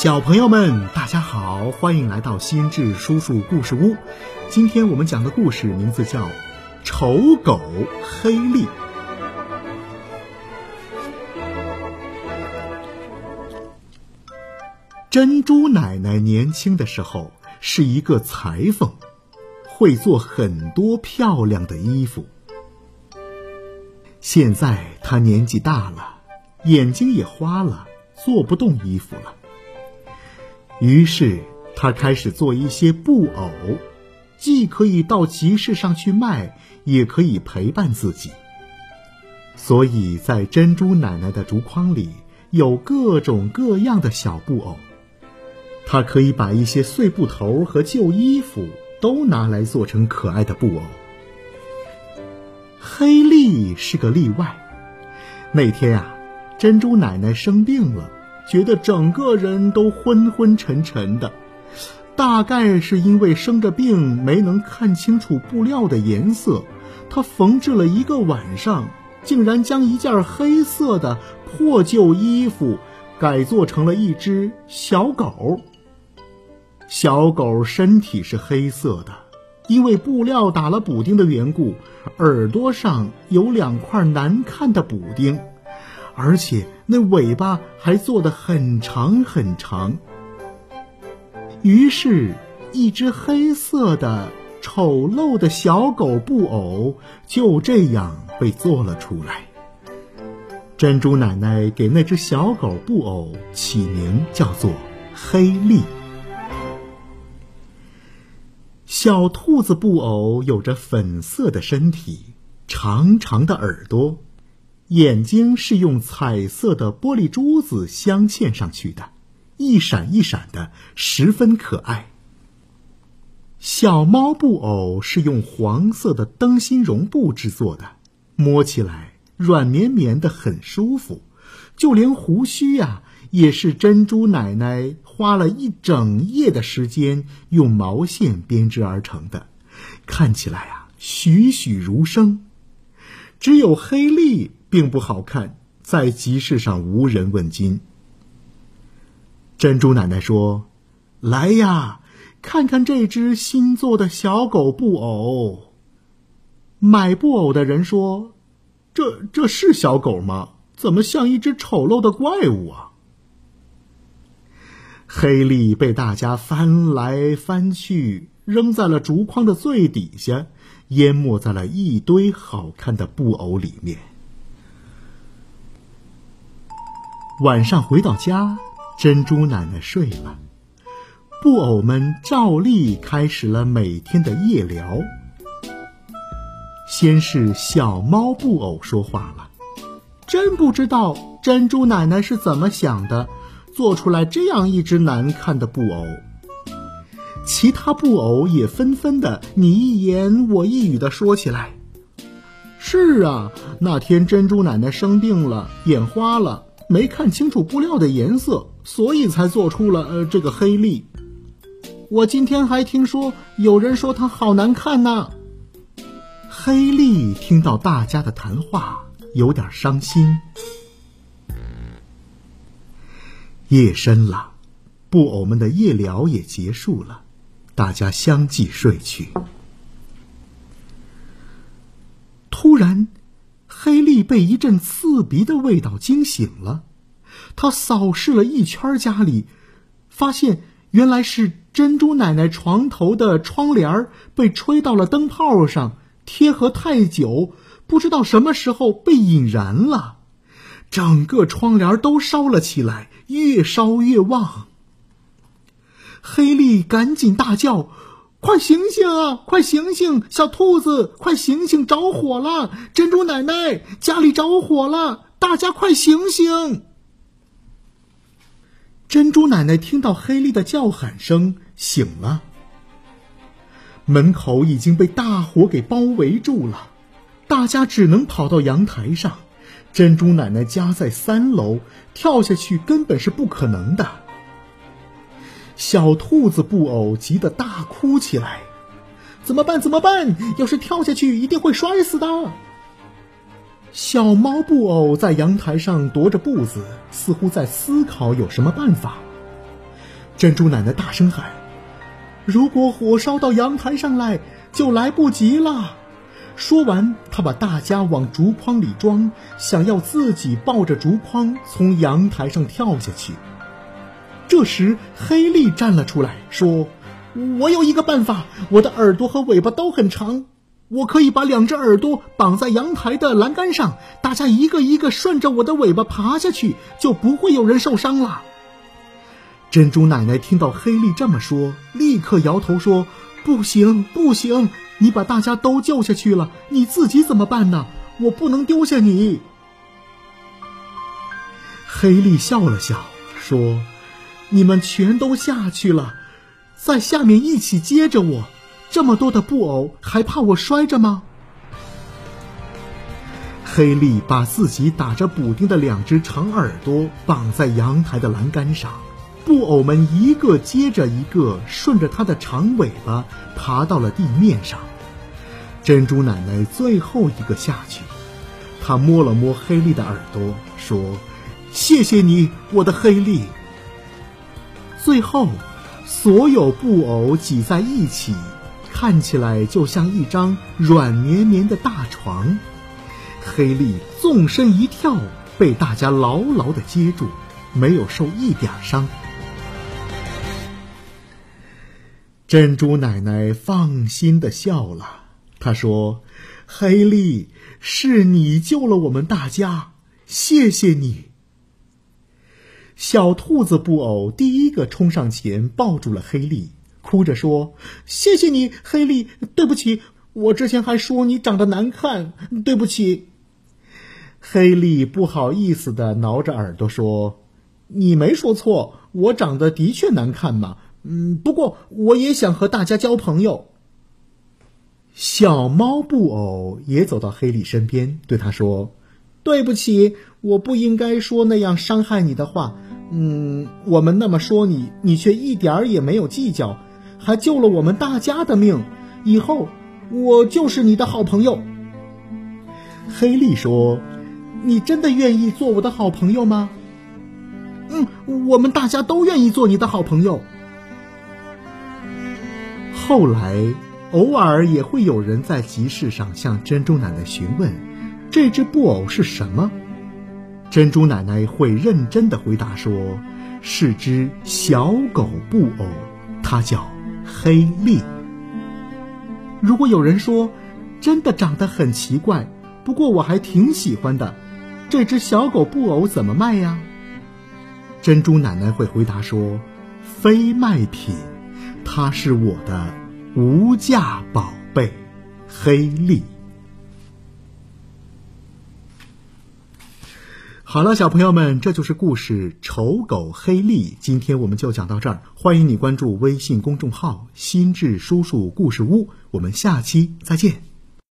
小朋友们，大家好，欢迎来到心智叔叔故事屋。今天我们讲的故事名字叫《丑狗黑利》。珍珠奶奶年轻的时候是一个裁缝，会做很多漂亮的衣服。现在她年纪大了，眼睛也花了，做不动衣服了。于是他开始做一些布偶，既可以到集市上去卖，也可以陪伴自己。所以在珍珠奶奶的竹筐里有各种各样的小布偶。他可以把一些碎布头和旧衣服都拿来做成可爱的布偶。黑利是个例外。那天啊，珍珠奶奶生病了，觉得整个人都昏昏沉沉的，大概是因为生着病没能看清楚布料的颜色。他缝制了一个晚上，竟然将一件黑色的破旧衣服改做成了一只小狗。小狗身体是黑色的，因为布料打了补丁的缘故，耳朵上有两块难看的补丁，而且那尾巴还做得很长很长。于是，一只黑色的丑陋的小狗布偶就这样被做了出来。珍珠奶奶给那只小狗布偶起名叫做黑利。小兔子布偶有着粉色的身体，长长的耳朵，眼睛是用彩色的玻璃珠子镶嵌上去的，一闪一闪的，十分可爱。小猫布偶是用黄色的灯芯绒布制作的，摸起来软绵绵的，很舒服，就连胡须呀。也是珍珠奶奶花了一整夜的时间用毛线编织而成的，看起来啊栩栩如生。只有黑利并不好看，在集市上无人问津。珍珠奶奶说：“来呀，看看这只新做的小狗布偶。”买布偶的人说：“这这是小狗吗？怎么像一只丑陋的怪物啊？”黑利被大家翻来翻去，扔在了竹筐的最底下，淹没在了一堆好看的布偶里面。晚上回到家，珍珠奶奶睡了，布偶们照例开始了每天的夜聊。先是小猫布偶说话了：“真不知道珍珠奶奶是怎么想的。”做出来这样一只难看的布偶，其他布偶也纷纷的你一言我一语的说起来。是啊，那天珍珠奶奶生病了，眼花了，没看清楚布料的颜色，所以才做出了呃这个黑利。我今天还听说有人说它好难看呢。黑利听到大家的谈话，有点伤心。夜深了，布偶们的夜聊也结束了，大家相继睡去。突然，黑利被一阵刺鼻的味道惊醒了，他扫视了一圈家里，发现原来是珍珠奶奶床头的窗帘被吹到了灯泡上，贴合太久，不知道什么时候被引燃了。整个窗帘都烧了起来，越烧越旺。黑利赶紧大叫：“快醒醒啊！快醒醒！小兔子，快醒醒！着火了！珍珠奶奶家里着火了！大家快醒醒！”珍珠奶奶听到黑利的叫喊声，醒了。门口已经被大火给包围住了，大家只能跑到阳台上。珍珠奶奶家在三楼，跳下去根本是不可能的。小兔子布偶急得大哭起来：“怎么办？怎么办？要是跳下去，一定会摔死的。”小猫布偶在阳台上踱着步子，似乎在思考有什么办法。珍珠奶奶大声喊：“如果火烧到阳台上来，就来不及了。”说完，她把大家往竹筐里装，想要自己抱着竹筐从阳台上跳下去。这时，黑丽站了出来，说：“我有一个办法，我的耳朵和尾巴都很长，我可以把两只耳朵绑在阳台的栏杆上，大家一个一个顺着我的尾巴爬下去，就不会有人受伤了。”珍珠奶奶听到黑丽这么说，立刻摇头说：“不行，不行！你把大家都救下去了，你自己怎么办呢？我不能丢下你。”黑丽笑了笑，说。你们全都下去了，在下面一起接着我。这么多的布偶，还怕我摔着吗？黑利把自己打着补丁的两只长耳朵绑在阳台的栏杆上，布偶们一个接着一个顺着它的长尾巴爬到了地面上。珍珠奶奶最后一个下去，她摸了摸黑利的耳朵，说：“谢谢你，我的黑利。”最后，所有布偶挤在一起，看起来就像一张软绵绵的大床。黑丽纵身一跳，被大家牢牢的接住，没有受一点伤。珍珠奶奶放心的笑了，她说：“黑丽，是你救了我们大家，谢谢你。”小兔子布偶第一个冲上前抱住了黑丽，哭着说：“谢谢你，黑丽。对不起，我之前还说你长得难看，对不起。”黑丽不好意思的挠着耳朵说：“你没说错，我长得的确难看嘛。嗯，不过我也想和大家交朋友。”小猫布偶也走到黑丽身边，对他说：“对不起，我不应该说那样伤害你的话。”嗯，我们那么说你，你却一点儿也没有计较，还救了我们大家的命。以后我就是你的好朋友。黑丽说：“你真的愿意做我的好朋友吗？”嗯，我们大家都愿意做你的好朋友。后来，偶尔也会有人在集市上向珍珠奶奶询问：“这只布偶是什么？”珍珠奶奶会认真的回答说：“是只小狗布偶，它叫黑丽。”如果有人说：“真的长得很奇怪，不过我还挺喜欢的。”这只小狗布偶怎么卖呀？珍珠奶奶会回答说：“非卖品，它是我的无价宝贝，黑丽。”好了，小朋友们，这就是故事《丑狗黑利》。今天我们就讲到这儿，欢迎你关注微信公众号“心智叔叔故事屋”，我们下期再见。